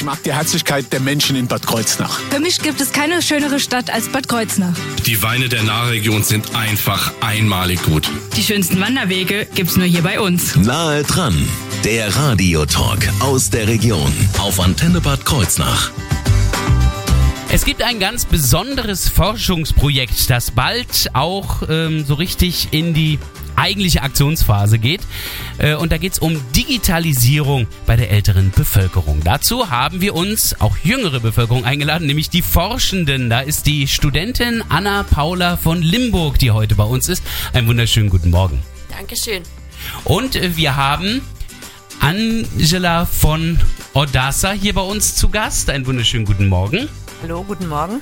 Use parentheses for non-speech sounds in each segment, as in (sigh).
Ich mag die Herzlichkeit der Menschen in Bad Kreuznach. Für mich gibt es keine schönere Stadt als Bad Kreuznach. Die Weine der Nahregion sind einfach einmalig gut. Die schönsten Wanderwege gibt's nur hier bei uns. Nahe dran, der Radiotalk aus der Region auf Antenne Bad Kreuznach. Es gibt ein ganz besonderes Forschungsprojekt, das bald auch ähm, so richtig in die eigentliche Aktionsphase geht. Äh, und da geht es um Digitalisierung bei der älteren Bevölkerung. Dazu haben wir uns auch jüngere Bevölkerung eingeladen, nämlich die Forschenden. Da ist die Studentin Anna Paula von Limburg, die heute bei uns ist. Einen wunderschönen guten Morgen. Dankeschön. Und äh, wir haben Angela von Odassa hier bei uns zu Gast. Einen wunderschönen guten Morgen. Hallo, guten Morgen.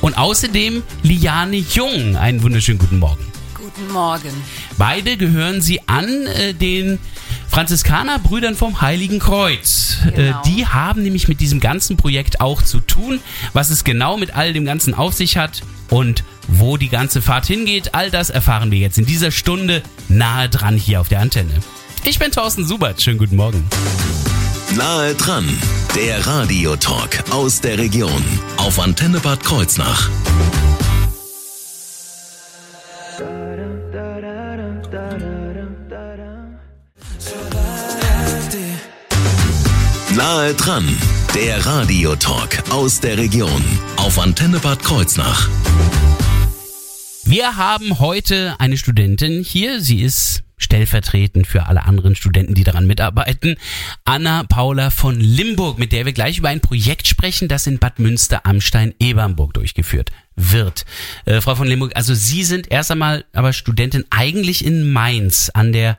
Und außerdem Liane Jung. Einen wunderschönen guten Morgen. Guten Morgen. Beide gehören sie an äh, den Franziskanerbrüdern vom Heiligen Kreuz. Genau. Äh, die haben nämlich mit diesem ganzen Projekt auch zu tun. Was es genau mit all dem Ganzen auf sich hat und wo die ganze Fahrt hingeht, all das erfahren wir jetzt in dieser Stunde nahe dran hier auf der Antenne. Ich bin Thorsten Subert. Schönen guten Morgen. Nahe dran, der Radiotalk aus der Region auf Antenne Bad Kreuznach. Nahe dran, der Radiotalk aus der Region auf Antenne Bad Kreuznach. Wir haben heute eine Studentin hier. Sie ist stellvertretend für alle anderen Studenten, die daran mitarbeiten. Anna Paula von Limburg, mit der wir gleich über ein Projekt sprechen, das in Bad Münster am Stein-Ebernburg durchgeführt wird. Äh, Frau von Limburg, also Sie sind erst einmal aber Studentin eigentlich in Mainz an der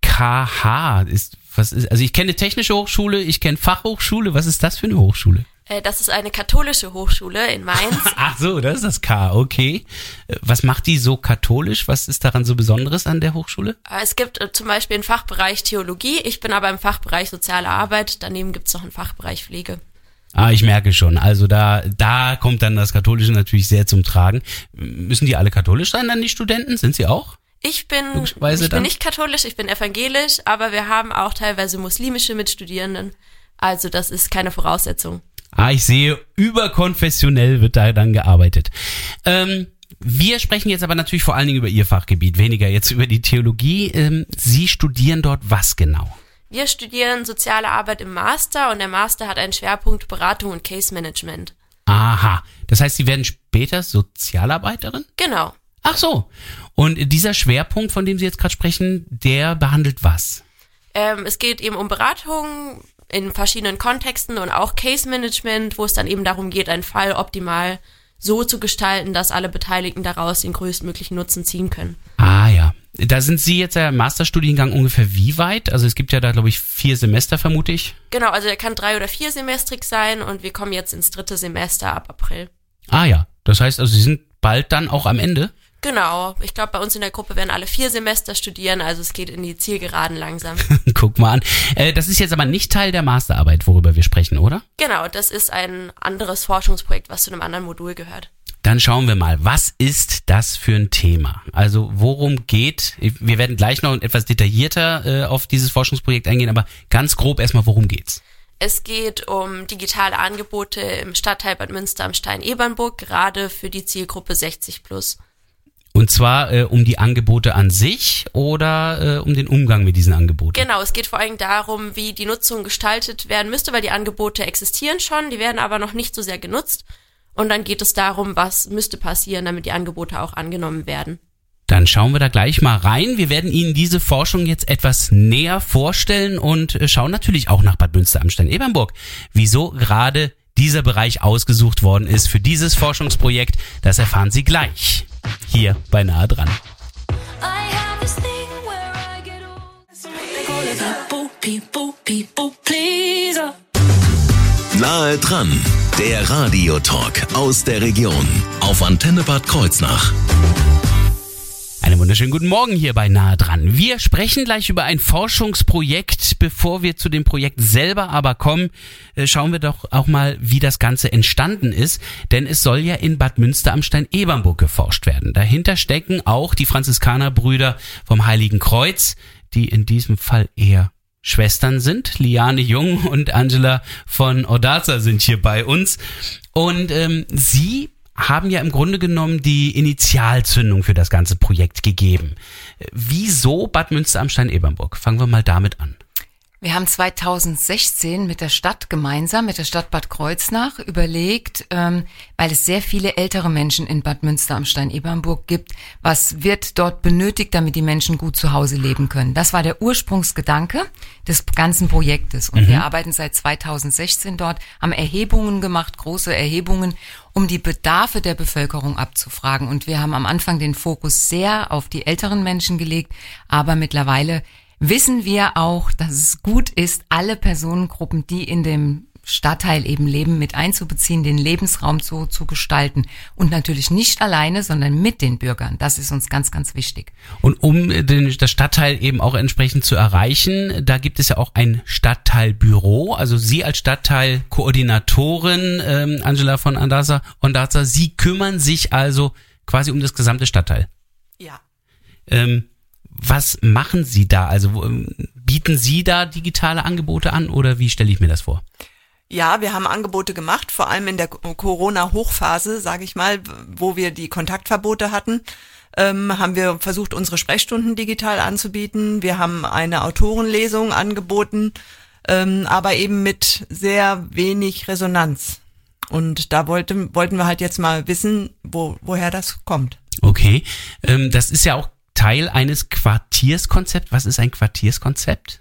KH. Ist, was ist, also ich kenne Technische Hochschule, ich kenne Fachhochschule. Was ist das für eine Hochschule? Äh, Das ist eine katholische Hochschule in Mainz. (laughs) Ach so, das ist das K, okay. Äh, Was macht die so katholisch? Was ist daran so Besonderes an der Hochschule? Äh, Es gibt zum Beispiel einen Fachbereich Theologie. Ich bin aber im Fachbereich Soziale Arbeit. Daneben gibt es noch einen Fachbereich Pflege. Ah, ich merke schon. Also da, da kommt dann das Katholische natürlich sehr zum Tragen. Müssen die alle katholisch sein, dann die Studenten? Sind sie auch? Ich bin, ich dann? bin nicht katholisch, ich bin evangelisch, aber wir haben auch teilweise muslimische Mitstudierenden. Also das ist keine Voraussetzung. Ah, ich sehe, überkonfessionell wird da dann gearbeitet. Ähm, wir sprechen jetzt aber natürlich vor allen Dingen über Ihr Fachgebiet, weniger jetzt über die Theologie. Ähm, Sie studieren dort was genau? Wir studieren soziale Arbeit im Master und der Master hat einen Schwerpunkt Beratung und Case Management. Aha. Das heißt, Sie werden später Sozialarbeiterin? Genau. Ach so. Und dieser Schwerpunkt, von dem Sie jetzt gerade sprechen, der behandelt was? Ähm, es geht eben um Beratung in verschiedenen Kontexten und auch Case Management, wo es dann eben darum geht, einen Fall optimal so zu gestalten, dass alle Beteiligten daraus den größtmöglichen Nutzen ziehen können. Ah ja. Da sind Sie jetzt ja im Masterstudiengang ungefähr wie weit? Also es gibt ja da, glaube ich, vier Semester, vermute ich. Genau, also er kann drei- oder viersemestrig sein und wir kommen jetzt ins dritte Semester ab April. Ah ja. Das heißt also, Sie sind bald dann auch am Ende? Genau, ich glaube, bei uns in der Gruppe werden alle vier Semester studieren, also es geht in die Zielgeraden langsam. (laughs) Guck mal an. Äh, das ist jetzt aber nicht Teil der Masterarbeit, worüber wir sprechen, oder? genau, das ist ein anderes Forschungsprojekt, was zu einem anderen Modul gehört. Dann schauen wir mal, was ist das für ein Thema? Also worum geht, wir werden gleich noch etwas detaillierter äh, auf dieses Forschungsprojekt eingehen, aber ganz grob erstmal, worum geht's? Es geht um digitale Angebote im Stadtteil Bad Münster am Stein-Ebernburg, gerade für die Zielgruppe 60 plus. Und zwar äh, um die Angebote an sich oder äh, um den Umgang mit diesen Angeboten? Genau, es geht vor allem darum, wie die Nutzung gestaltet werden müsste, weil die Angebote existieren schon, die werden aber noch nicht so sehr genutzt. Und dann geht es darum, was müsste passieren, damit die Angebote auch angenommen werden. Dann schauen wir da gleich mal rein. Wir werden Ihnen diese Forschung jetzt etwas näher vorstellen und äh, schauen natürlich auch nach Bad Münster am Stein-Ebernburg, wieso gerade dieser Bereich ausgesucht worden ist für dieses Forschungsprojekt. Das erfahren Sie gleich hier bei Nahe dran. Nahe dran, der Radiotalk aus der Region auf Antenne Bad Kreuznach. Einen wunderschönen guten Morgen hier bei Nahe dran. Wir sprechen gleich über ein Forschungsprojekt. Bevor wir zu dem Projekt selber aber kommen, äh, schauen wir doch auch mal, wie das Ganze entstanden ist. Denn es soll ja in Bad Münster am Stein-Ebernburg geforscht werden. Dahinter stecken auch die Franziskanerbrüder vom Heiligen Kreuz, die in diesem Fall eher Schwestern sind. Liane Jung und Angela von Odaza sind hier bei uns. Und ähm, sie haben ja im Grunde genommen die Initialzündung für das ganze Projekt gegeben. Wieso Bad Münster am Stein-Ebernburg? Fangen wir mal damit an. Wir haben 2016 mit der Stadt gemeinsam, mit der Stadt Bad Kreuznach überlegt, ähm, weil es sehr viele ältere Menschen in Bad Münster am Stein-Ebernburg gibt, was wird dort benötigt, damit die Menschen gut zu Hause leben können. Das war der Ursprungsgedanke des ganzen Projektes. Und Mhm. wir arbeiten seit 2016 dort, haben Erhebungen gemacht, große Erhebungen, um die Bedarfe der Bevölkerung abzufragen. Und wir haben am Anfang den Fokus sehr auf die älteren Menschen gelegt, aber mittlerweile wissen wir auch, dass es gut ist, alle Personengruppen, die in dem Stadtteil eben leben, mit einzubeziehen, den Lebensraum so zu gestalten. Und natürlich nicht alleine, sondern mit den Bürgern. Das ist uns ganz, ganz wichtig. Und um den, das Stadtteil eben auch entsprechend zu erreichen, da gibt es ja auch ein Stadtteilbüro. Also Sie als Stadtteilkoordinatorin, ähm, Angela von Andasa, Ondasa, Sie kümmern sich also quasi um das gesamte Stadtteil. Ja. Ähm, was machen Sie da? Also ähm, bieten Sie da digitale Angebote an oder wie stelle ich mir das vor? Ja, wir haben Angebote gemacht, vor allem in der Corona-Hochphase, sage ich mal, wo wir die Kontaktverbote hatten, ähm, haben wir versucht, unsere Sprechstunden digital anzubieten. Wir haben eine Autorenlesung angeboten, ähm, aber eben mit sehr wenig Resonanz. Und da wollten, wollten wir halt jetzt mal wissen, wo, woher das kommt. Okay, ähm, das ist ja auch Teil eines Quartierskonzepts. Was ist ein Quartierskonzept?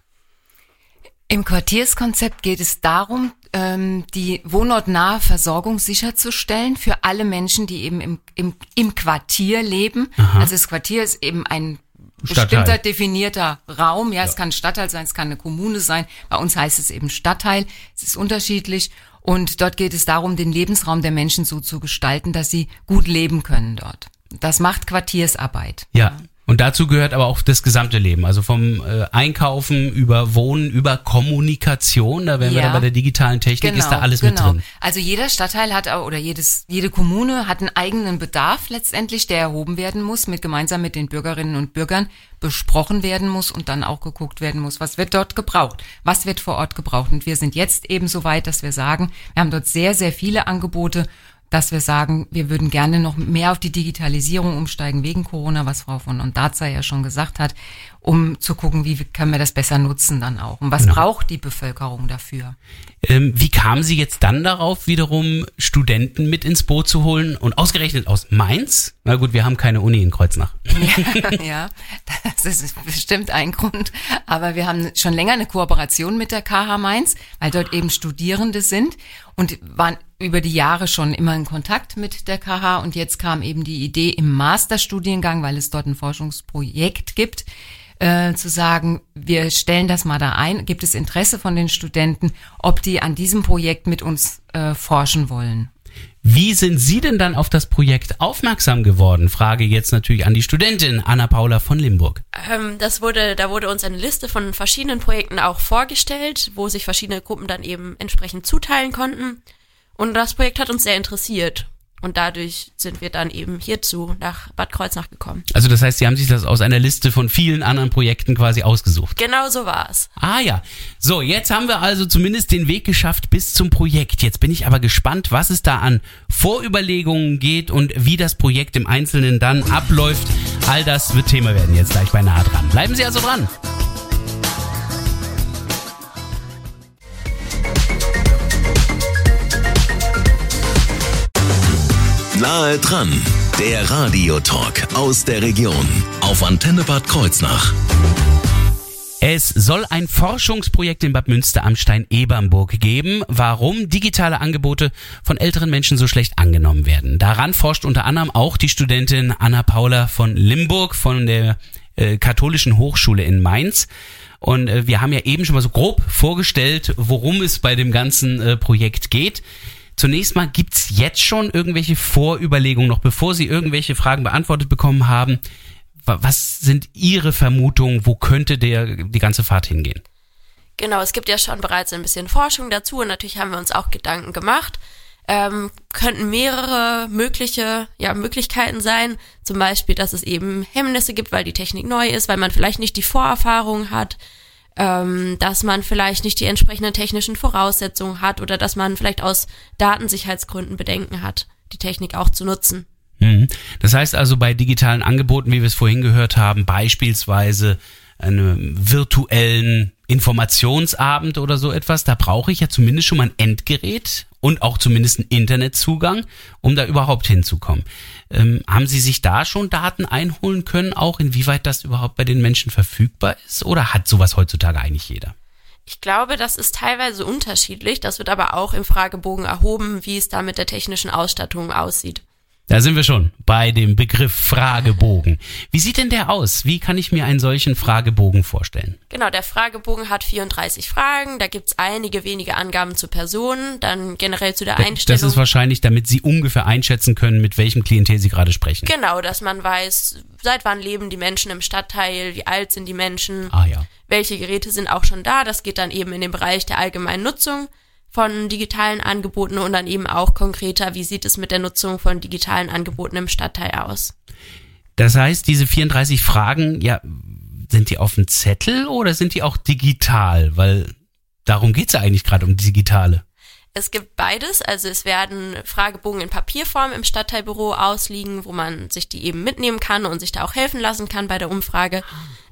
Im Quartierskonzept geht es darum, ähm, die wohnortnahe Versorgung sicherzustellen für alle Menschen, die eben im, im, im Quartier leben. Also das Quartier ist eben ein Stadtteil. bestimmter definierter Raum. Ja, es kann ein Stadtteil sein, es kann eine Kommune sein. Bei uns heißt es eben Stadtteil. Es ist unterschiedlich. Und dort geht es darum, den Lebensraum der Menschen so zu gestalten, dass sie gut leben können dort. Das macht Quartiersarbeit. Ja. Und dazu gehört aber auch das gesamte Leben, also vom äh, Einkaufen über Wohnen, über Kommunikation, da wären wir Ja. da bei der digitalen Technik, ist da alles mit drin. Also jeder Stadtteil hat auch- oder jedes, jede Kommune hat einen eigenen Bedarf letztendlich, der erhoben werden muss, mit gemeinsam mit den Bürgerinnen und Bürgern besprochen werden muss und dann auch geguckt werden muss, was wird dort gebraucht, was wird vor Ort gebraucht. Und wir sind jetzt eben so weit, dass wir sagen, wir haben dort sehr, sehr viele Angebote, dass wir sagen, wir würden gerne noch mehr auf die Digitalisierung umsteigen wegen Corona, was Frau von Ondaza ja schon gesagt hat, um zu gucken, wie können wir das besser nutzen dann auch und was Genau. braucht die Bevölkerung dafür. Ähm, wie kamen Sie jetzt dann darauf, wiederum Studenten mit ins Boot zu holen und ausgerechnet aus Mainz? Na gut, wir haben keine Uni in Kreuznach. (laughs) ja, das ist bestimmt ein Grund. Aber wir haben schon länger eine Kooperation mit der KH Mainz, weil dort eben Studierende sind und waren über die Jahre schon immer in Kontakt mit der KH. Und jetzt kam eben die Idee im Masterstudiengang, weil es dort ein Forschungsprojekt gibt, äh, zu sagen, wir stellen das mal da ein. Gibt es Interesse von den Studenten, ob die an diesem Projekt mit uns äh, forschen wollen? Wie sind Sie denn dann auf das Projekt aufmerksam geworden? Frage jetzt natürlich an die Studentin Anna Paula von Limburg. Ähm, das wurde, da wurde uns eine Liste von verschiedenen Projekten auch vorgestellt, wo sich verschiedene Gruppen dann eben entsprechend zuteilen konnten. Und das Projekt hat uns sehr interessiert. Und dadurch sind wir dann eben hierzu nach Bad Kreuznach gekommen. Also das heißt, Sie haben sich das aus einer Liste von vielen anderen Projekten quasi ausgesucht. Genau so war es. Ah ja. So, jetzt haben wir also zumindest den Weg geschafft bis zum Projekt. Jetzt bin ich aber gespannt, was es da an Vorüberlegungen geht und wie das Projekt im Einzelnen dann abläuft. All das wird Thema werden jetzt gleich bei nah dran. Bleiben Sie also dran. Nahe dran, der Radiotalk aus der Region auf Antenne Bad Kreuznach. Es soll ein Forschungsprojekt in Bad Münster am Stein-Ebernburg geben, warum digitale Angebote von älteren Menschen so schlecht angenommen werden. Daran forscht unter anderem auch die Studentin Anna Paula von Limburg von der äh, Katholischen Hochschule in Mainz. Und äh, wir haben ja eben schon mal so grob vorgestellt, worum es bei dem ganzen äh, Projekt geht. Zunächst mal gibt's jetzt schon irgendwelche Vorüberlegungen, noch bevor Sie irgendwelche Fragen beantwortet bekommen haben. Wa- Was sind Ihre Vermutungen? Wo könnte der, die ganze Fahrt hingehen? Genau, es gibt ja schon bereits ein bisschen Forschung dazu und natürlich haben wir uns auch Gedanken gemacht. Ähm, könnten mehrere mögliche ja, Möglichkeiten sein. Zum Beispiel, dass es eben Hemmnisse gibt, weil die Technik neu ist, weil man vielleicht nicht die Vorerfahrung hat. Ähm, dass man vielleicht nicht die entsprechenden technischen Voraussetzungen hat oder dass man vielleicht aus Datensicherheitsgründen Bedenken hat, die Technik auch zu nutzen. Mhm. Das heißt also bei digitalen Angeboten, wie wir es vorhin gehört haben, beispielsweise einem virtuellen Informationsabend oder so etwas, da brauche ich ja zumindest schon mal ein Endgerät und auch zumindest einen Internetzugang, um da überhaupt hinzukommen. Ähm, haben Sie sich da schon Daten einholen können, auch inwieweit das überhaupt bei den Menschen verfügbar ist? Oder hat sowas heutzutage eigentlich jeder? Ich glaube, das ist teilweise unterschiedlich. Das wird aber auch im Fragebogen erhoben, wie es da mit der technischen Ausstattung aussieht. Da sind wir schon bei dem Begriff Fragebogen. Wie sieht denn der aus? Wie kann ich mir einen solchen Fragebogen vorstellen? Genau, der Fragebogen hat 34 Fragen. Da gibt's einige wenige Angaben zu Personen, dann generell zu der Einstellung. Das ist wahrscheinlich, damit Sie ungefähr einschätzen können, mit welchem Klientel Sie gerade sprechen. Genau, dass man weiß, seit wann leben die Menschen im Stadtteil, wie alt sind die Menschen, Ah ja. welche Geräte sind auch schon da. Das geht dann eben in den Bereich der allgemeinen Nutzung von digitalen Angeboten und dann eben auch konkreter, wie sieht es mit der Nutzung von digitalen Angeboten im Stadtteil aus. Das heißt, diese 34 Fragen, ja, sind die auf dem Zettel oder sind die auch digital? Weil darum geht's ja eigentlich gerade um digitale. Es gibt beides, also es werden Fragebogen in Papierform im Stadtteilbüro ausliegen, wo man sich die eben mitnehmen kann und sich da auch helfen lassen kann bei der Umfrage.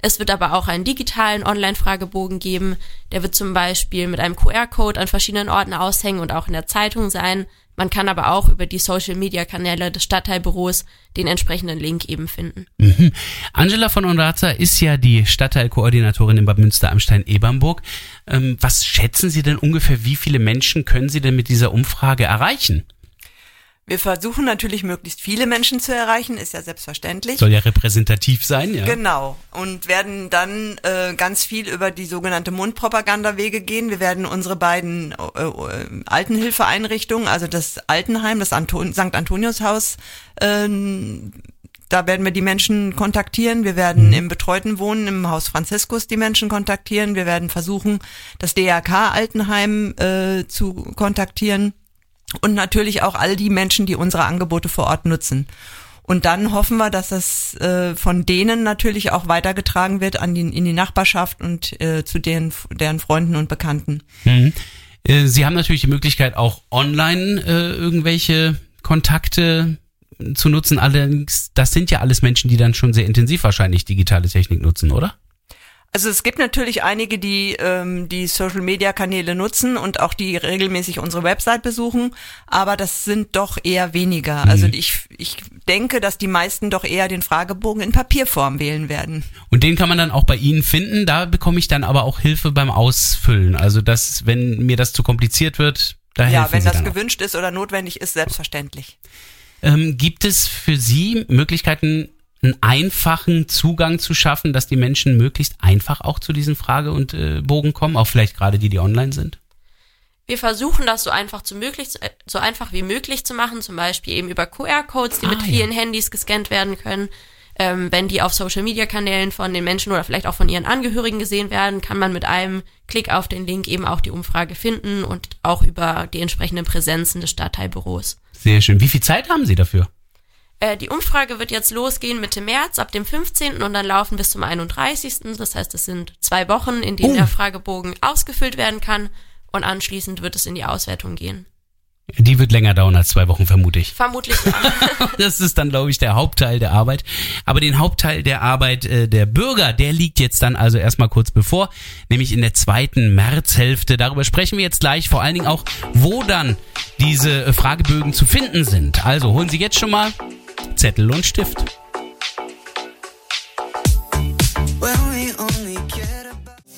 Es wird aber auch einen digitalen Online-Fragebogen geben. Der wird zum Beispiel mit einem QR-Code an verschiedenen Orten aushängen und auch in der Zeitung sein. Man kann aber auch über die Social-Media-Kanäle des Stadtteilbüros den entsprechenden Link eben finden. Mhm. Angela von Onraza ist ja die Stadtteilkoordinatorin in Bad Münster am Stein-Ebernburg. Ähm, was schätzen Sie denn ungefähr, wie viele Menschen können Sie denn mit dieser Umfrage erreichen? Wir versuchen natürlich möglichst viele Menschen zu erreichen, ist ja selbstverständlich. Soll ja repräsentativ sein, ja. Genau. Und werden dann äh, ganz viel über die sogenannte Mundpropagandawege gehen. Wir werden unsere beiden äh, Altenhilfeeinrichtungen, also das Altenheim, das Anton St. Antoniushaus, äh, da werden wir die Menschen kontaktieren. Wir werden Mhm. im betreuten Wohnen im Haus Franziskus die Menschen kontaktieren. Wir werden versuchen, das DRK-Altenheim äh, zu kontaktieren und natürlich auch all die Menschen, die unsere Angebote vor Ort nutzen. Und dann hoffen wir, dass das äh, von denen natürlich auch weitergetragen wird an die, in die Nachbarschaft und äh, zu deren, deren Freunden und Bekannten. Mhm. Äh, Sie haben natürlich die Möglichkeit, auch online äh, irgendwelche Kontakte zu nutzen. Allerdings, das sind ja alles Menschen, die dann schon sehr intensiv wahrscheinlich digitale Technik nutzen, oder? Also es gibt natürlich einige, die ähm, die Social-Media-Kanäle nutzen und auch die regelmäßig unsere Website besuchen, aber das sind doch eher weniger. Also ich, ich denke, dass die meisten doch eher den Fragebogen in Papierform wählen werden. Und den kann man dann auch bei Ihnen finden. Da bekomme ich dann aber auch Hilfe beim Ausfüllen. Also das, wenn mir das zu kompliziert wird, da Ja, wenn Sie das dann auch. gewünscht ist oder notwendig ist, selbstverständlich. Ähm, gibt es für Sie Möglichkeiten, einen einfachen Zugang zu schaffen, dass die Menschen möglichst einfach auch zu diesen Frage- und äh, Bogen kommen, auch vielleicht gerade die, die online sind? Wir versuchen das so einfach, zu möglich, äh, so einfach wie möglich zu machen, zum Beispiel eben über QR-Codes, die Ah, mit ja. vielen Handys gescannt werden können. Ähm, wenn die auf Social-Media-Kanälen von den Menschen oder vielleicht auch von ihren Angehörigen gesehen werden, kann man mit einem Klick auf den Link eben auch die Umfrage finden und auch über die entsprechenden Präsenzen des Stadtteilbüros. Sehr schön. Wie viel Zeit haben Sie dafür? Äh, die Umfrage wird jetzt losgehen Mitte März ab dem 15. und dann laufen bis zum 31. Das heißt, es sind zwei Wochen, in denen Oh. der Fragebogen ausgefüllt werden kann und anschließend wird es in die Auswertung gehen. Die wird länger dauern als zwei Wochen, vermute ich. Vermutlich ja. (laughs) Das ist dann, glaube ich, der Hauptteil der Arbeit. Aber den Hauptteil der Arbeit äh, der Bürger, der liegt jetzt dann also erstmal kurz bevor, nämlich in der zweiten Märzhälfte. Darüber sprechen wir jetzt gleich, vor allen Dingen auch, wo dann diese Fragebögen zu finden sind. Also holen Sie jetzt schon mal Zettel und Stift.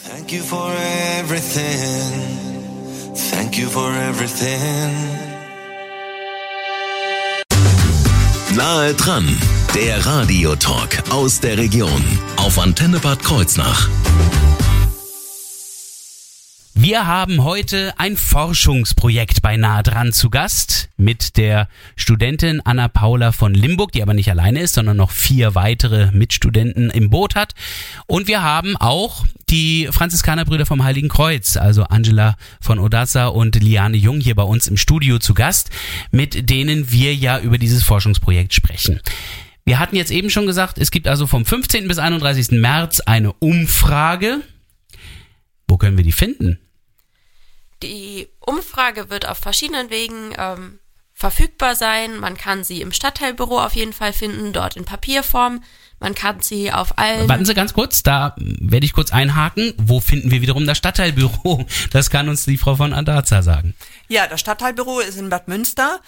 Thank you for everything. Thank you for everything. Nahe dran, der Radiotalk aus der Region auf Antenne Bad Kreuznach. Wir haben heute ein Forschungsprojekt bei Nahe dran zu Gast mit der Studentin Anna Paula von Limburg, die aber nicht alleine ist, sondern noch vier weitere Mitstudenten im Boot hat. Und wir haben auch die Franziskanerbrüder vom Heiligen Kreuz, also Angela von Odassa und Liane Jung hier bei uns im Studio zu Gast, mit denen wir ja über dieses Forschungsprojekt sprechen. Wir hatten jetzt eben schon gesagt, es gibt also vom 15. bis 31. März eine Umfrage. können wir die finden? Die Umfrage wird auf verschiedenen Wegen ähm, verfügbar sein. Man kann sie im Stadtteilbüro auf jeden Fall finden, dort in Papierform. Man kann sie auf allen. Warten Sie ganz kurz, da werde ich kurz einhaken. Wo finden wir wiederum das Stadtteilbüro? Das kann uns die Frau von Andaza sagen. Ja, das Stadtteilbüro ist in Bad Münster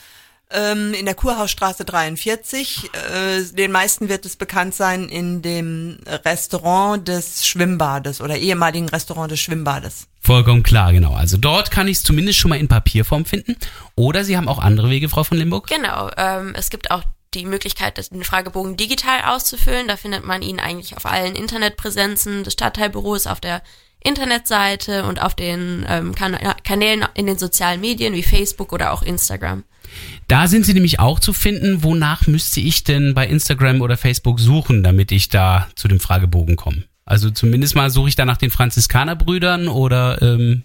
ähm, in der Kurhausstraße 43. Äh, den meisten wird es bekannt sein in dem Restaurant des Schwimmbades oder ehemaligen Restaurant des Schwimmbades. Vollkommen klar, genau. Also dort kann ich es zumindest schon mal in Papierform finden. Oder Sie haben auch andere Wege, Frau von Limburg? Genau, ähm, es gibt auch die Möglichkeit, den Fragebogen digital auszufüllen. Da findet man ihn eigentlich auf allen Internetpräsenzen des Stadtteilbüros, auf der Internetseite und auf den ähm, kan Kanälen in den sozialen Medien wie Facebook oder auch Instagram. Da sind sie nämlich auch zu finden. Wonach müsste ich denn bei Instagram oder Facebook suchen, damit ich da zu dem Fragebogen komme? Also zumindest mal suche ich da nach den Franziskanerbrüdern oder ähm,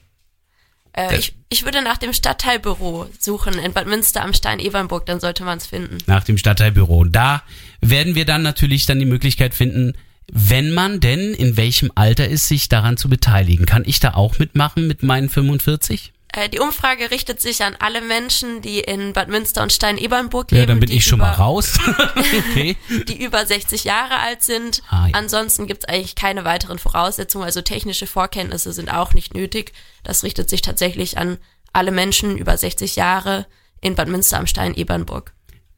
äh, ich, ich würde nach dem Stadtteilbüro suchen in Bad Münster am Stein Evernburg, dann sollte man es finden. Nach dem Stadtteilbüro. Da werden wir dann natürlich dann die Möglichkeit finden, wenn man denn in welchem Alter ist, sich daran zu beteiligen. Kann ich da auch mitmachen mit meinen 45? Äh, die Umfrage richtet sich an alle Menschen, die in Bad Münster und Stein-Ebernburg leben. Ja, dann bin ich schon über, mal raus. (laughs) okay. (laughs) Die über 60 Jahre alt sind. Ah, ja. Ansonsten gibt es eigentlich keine weiteren Voraussetzungen. Also technische Vorkenntnisse sind auch nicht nötig. Das richtet sich tatsächlich an alle Menschen über 60 Jahre in Bad Münster am Stein-Ebernburg.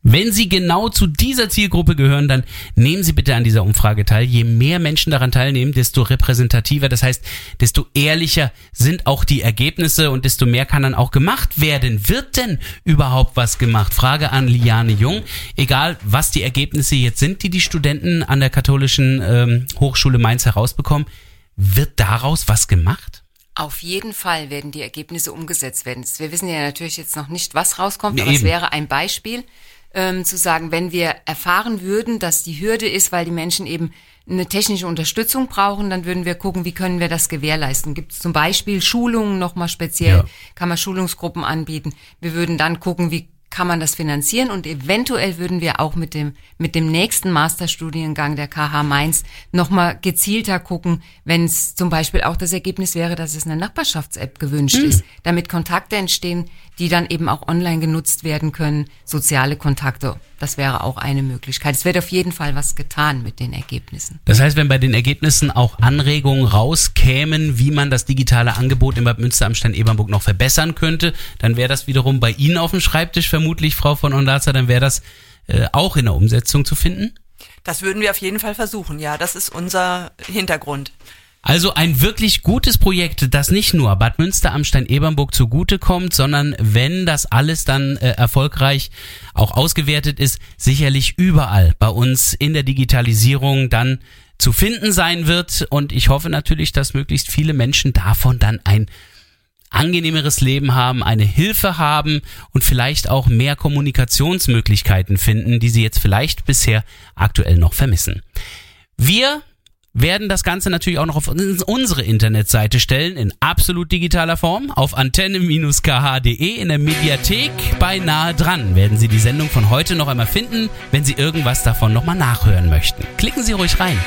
Wenn Sie genau zu dieser Zielgruppe gehören, dann nehmen Sie bitte an dieser Umfrage teil. Je mehr Menschen daran teilnehmen, desto repräsentativer, das heißt, desto ehrlicher sind auch die Ergebnisse und desto mehr kann dann auch gemacht werden. Wird denn überhaupt was gemacht? Frage an Liane Jung. Egal, was die Ergebnisse jetzt sind, die die Studenten an der katholischen ähm, Hochschule Mainz herausbekommen, wird daraus was gemacht? Auf jeden Fall werden die Ergebnisse umgesetzt werden. Wir wissen ja natürlich jetzt noch nicht, was rauskommt, Nee, aber es eben. wäre ein Beispiel, ähm, zu sagen, wenn wir erfahren würden, dass die Hürde ist, weil die Menschen eben eine technische Unterstützung brauchen, dann würden wir gucken, wie können wir das gewährleisten. Gibt es zum Beispiel Schulungen nochmal speziell, Ja. kann man Schulungsgruppen anbieten. Wir würden dann gucken, wie kann man das finanzieren und eventuell würden wir auch mit dem, mit dem nächsten Masterstudiengang der KH Mainz nochmal gezielter gucken, wenn es zum Beispiel auch das Ergebnis wäre, dass es eine Nachbarschafts-App gewünscht ist, damit Kontakte entstehen, die dann eben auch online genutzt werden können, soziale Kontakte. Das wäre auch eine Möglichkeit. Es wird auf jeden Fall was getan mit den Ergebnissen. Das heißt, wenn bei den Ergebnissen auch Anregungen rauskämen, wie man das digitale Angebot in Bad Münster am Stein Ebernburg noch verbessern könnte, dann wäre das wiederum bei Ihnen auf dem Schreibtisch vermutlich, Frau von Ondaza, dann wäre das äh, auch in der Umsetzung zu finden. Das würden wir auf jeden Fall versuchen. Ja, das ist unser Hintergrund. Also ein wirklich gutes Projekt, das nicht nur Bad Münster am Stein Ebernburg zugutekommt, sondern wenn das alles dann äh, erfolgreich auch ausgewertet ist, sicherlich überall bei uns in der Digitalisierung dann zu finden sein wird. Und ich hoffe natürlich, dass möglichst viele Menschen davon dann ein angenehmeres Leben haben, eine Hilfe haben und vielleicht auch mehr Kommunikationsmöglichkeiten finden, die sie jetzt vielleicht bisher aktuell noch vermissen. Wir werden das Ganze natürlich auch noch auf uns- unsere Internetseite stellen, in absolut digitaler Form, auf antenne-kh.de in der Mediathek bei Nahe dran werden Sie die Sendung von heute noch einmal finden, wenn Sie irgendwas davon nochmal nachhören möchten. Klicken Sie ruhig rein.